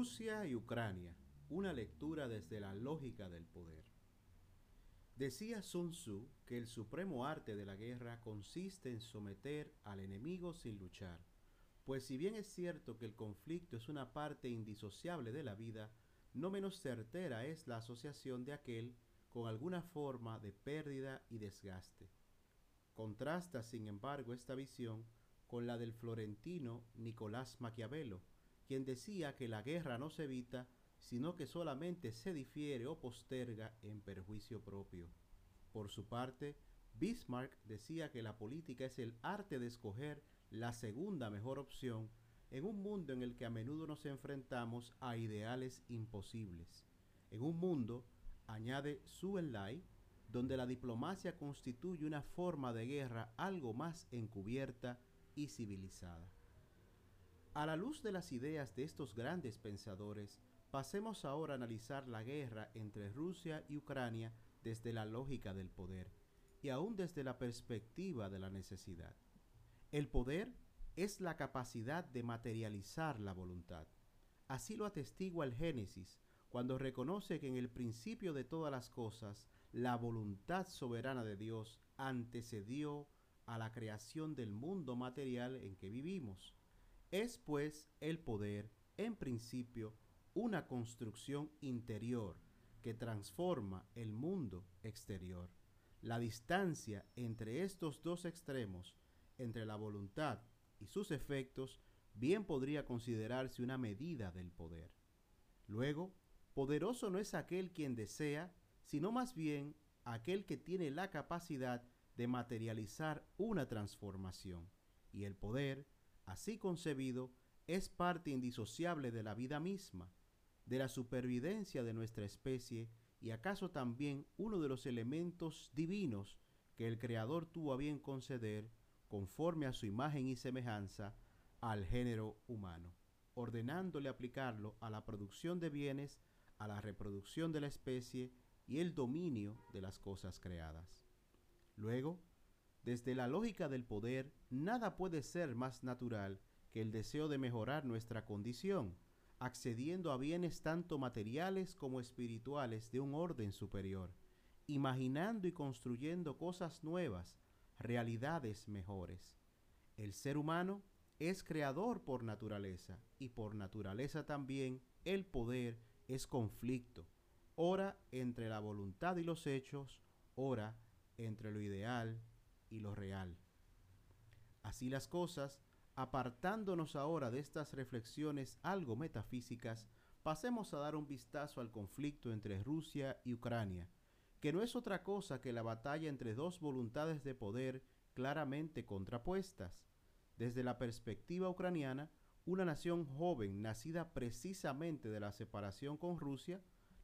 Rusia y Ucrania, una lectura desde la lógica del poder. Decía Sun Tzu que el supremo arte de la guerra consiste en someter al enemigo sin luchar, pues si bien es cierto que el conflicto es una parte indisociable de la vida, no menos certera es la asociación de aquel con alguna forma de pérdida y desgaste. Contrasta, sin embargo, esta visión con la del florentino Nicolás Maquiavelo, quien decía que la guerra no se evita, sino que solamente se difiere o posterga en perjuicio propio. Por su parte, Bismarck decía que la política es el arte de escoger la segunda mejor opción en un mundo en el que a menudo nos enfrentamos a ideales imposibles. En un mundo, añade Su Enlai, donde la diplomacia constituye una forma de guerra algo más encubierta y civilizada. A la luz de las ideas de estos grandes pensadores, pasemos ahora a analizar la guerra entre Rusia y Ucrania desde la lógica del poder y aún desde la perspectiva de la necesidad. El poder es la capacidad de materializar la voluntad. Así lo atestigua el Génesis, cuando reconoce que en el principio de todas las cosas la voluntad soberana de Dios antecedió a la creación del mundo material en que vivimos. Es pues el poder, en principio, una construcción interior que transforma el mundo exterior. La distancia entre estos dos extremos, entre la voluntad y sus efectos, bien podría considerarse una medida del poder. Luego, poderoso no es aquel quien desea, sino más bien aquel que tiene la capacidad de materializar una transformación. Y el poder, así concebido, es parte indisociable de la vida misma, de la supervivencia de nuestra especie y acaso también uno de los elementos divinos que el Creador tuvo a bien conceder conforme a su imagen y semejanza al género humano, ordenándole aplicarlo a la producción de bienes, a la reproducción de la especie y el dominio de las cosas creadas. Luego, desde la lógica del poder, nada puede ser más natural que el deseo de mejorar nuestra condición, accediendo a bienes tanto materiales como espirituales de un orden superior, imaginando y construyendo cosas nuevas, realidades mejores. El ser humano es creador por naturaleza y por naturaleza también el poder es conflicto, ora entre la voluntad y los hechos, ora entre lo ideal y lo real. Así las cosas, apartándonos ahora de estas reflexiones algo metafísicas, pasemos a dar un vistazo al conflicto entre Rusia y Ucrania, que no es otra cosa que la batalla entre dos voluntades de poder claramente contrapuestas. Desde la perspectiva ucraniana, una nación joven nacida precisamente de la separación con Rusia,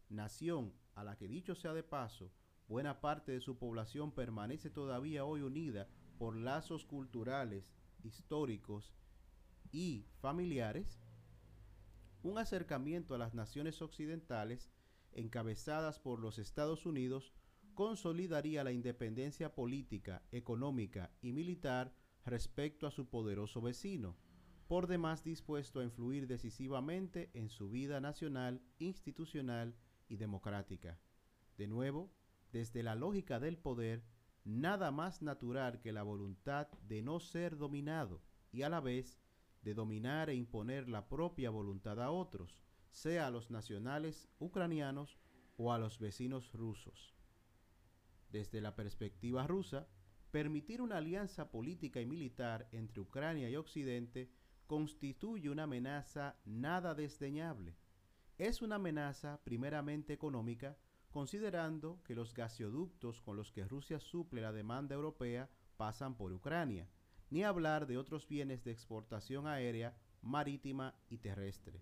nación a la que dicho sea de paso, buena parte de su población permanece todavía hoy unida por lazos culturales, históricos y familiares, un acercamiento a las naciones occidentales encabezadas por los Estados Unidos consolidaría la independencia política, económica y militar respecto a su poderoso vecino, por demás dispuesto a influir decisivamente en su vida nacional, institucional y democrática. De nuevo, desde la lógica del poder, nada más natural que la voluntad de no ser dominado y a la vez de dominar e imponer la propia voluntad a otros, sea a los nacionales ucranianos o a los vecinos rusos. Desde la perspectiva rusa, permitir una alianza política y militar entre Ucrania y Occidente constituye una amenaza nada desdeñable. Es una amenaza primeramente económica, considerando que los gasoductos con los que Rusia suple la demanda europea pasan por Ucrania, ni hablar de otros bienes de exportación aérea, marítima y terrestre.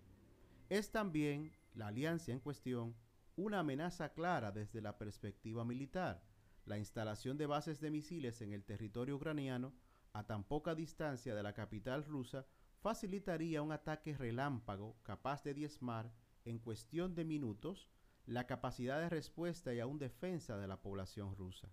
Es también la alianza en cuestión una amenaza clara desde la perspectiva militar. La instalación de bases de misiles en el territorio ucraniano, a tan poca distancia de la capital rusa, facilitaría un ataque relámpago capaz de diezmar en cuestión de minutos la capacidad de respuesta y aún defensa de la población rusa.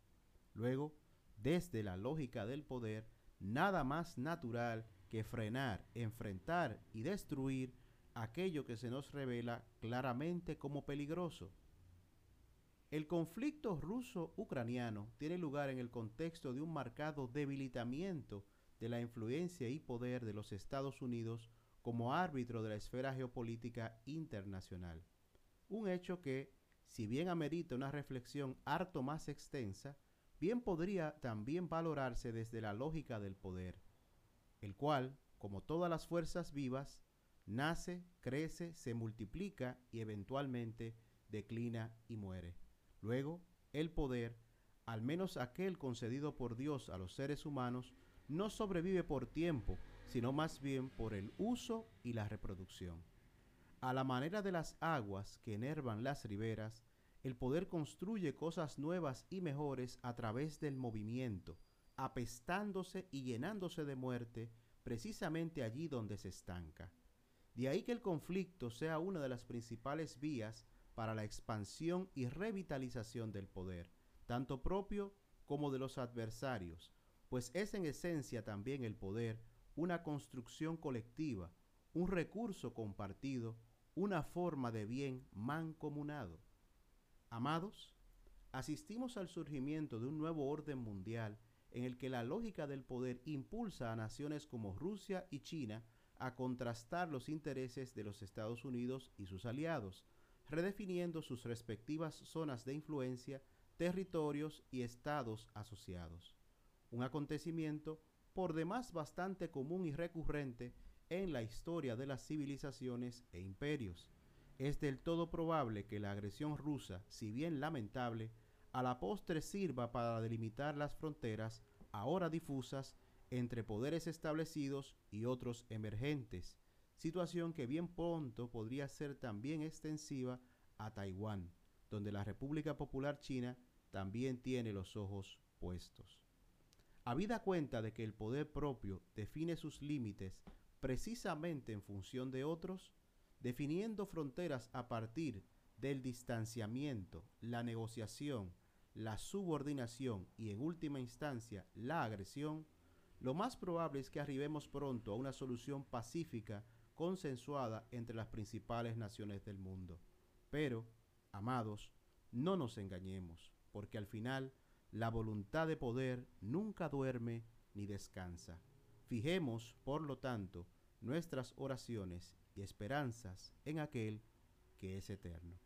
Luego, desde la lógica del poder, nada más natural que frenar, enfrentar y destruir aquello que se nos revela claramente como peligroso. El conflicto ruso-ucraniano tiene lugar en el contexto de un marcado debilitamiento de la influencia y poder de los Estados Unidos como árbitro de la esfera geopolítica internacional. Un hecho que, si bien amerita una reflexión harto más extensa, bien podría también valorarse desde la lógica del poder, el cual, como todas las fuerzas vivas, nace, crece, se multiplica y eventualmente declina y muere. Luego, el poder, al menos aquel concedido por Dios a los seres humanos, no sobrevive por tiempo, sino más bien por el uso y la reproducción. A la manera de las aguas que enervan las riberas, el poder construye cosas nuevas y mejores a través del movimiento, apestándose y llenándose de muerte precisamente allí donde se estanca. De ahí que el conflicto sea una de las principales vías para la expansión y revitalización del poder, tanto propio como de los adversarios, pues es en esencia también el poder una construcción colectiva, un recurso compartido, una forma de bien mancomunado. Amados, asistimos al surgimiento de un nuevo orden mundial en el que la lógica del poder impulsa a naciones como Rusia y China a contrastar los intereses de los Estados Unidos y sus aliados, redefiniendo sus respectivas zonas de influencia, territorios y estados asociados. Un acontecimiento por demás bastante común y recurrente en la historia de las civilizaciones e imperios. Es del todo probable que la agresión rusa, si bien lamentable, a la postre sirva para delimitar las fronteras ahora difusas entre poderes establecidos y otros emergentes, situación que bien pronto podría ser también extensiva a Taiwán, donde la República Popular China también tiene los ojos puestos. Habida cuenta de que el poder propio define sus límites precisamente en función de otros, definiendo fronteras a partir del distanciamiento, la negociación, la subordinación y en última instancia la agresión, lo más probable es que arribemos pronto a una solución pacífica consensuada entre las principales naciones del mundo. Pero, amados, no nos engañemos, porque al final la voluntad de poder nunca duerme ni descansa. Fijemos, por lo tanto, nuestras oraciones y esperanzas en aquel que es eterno.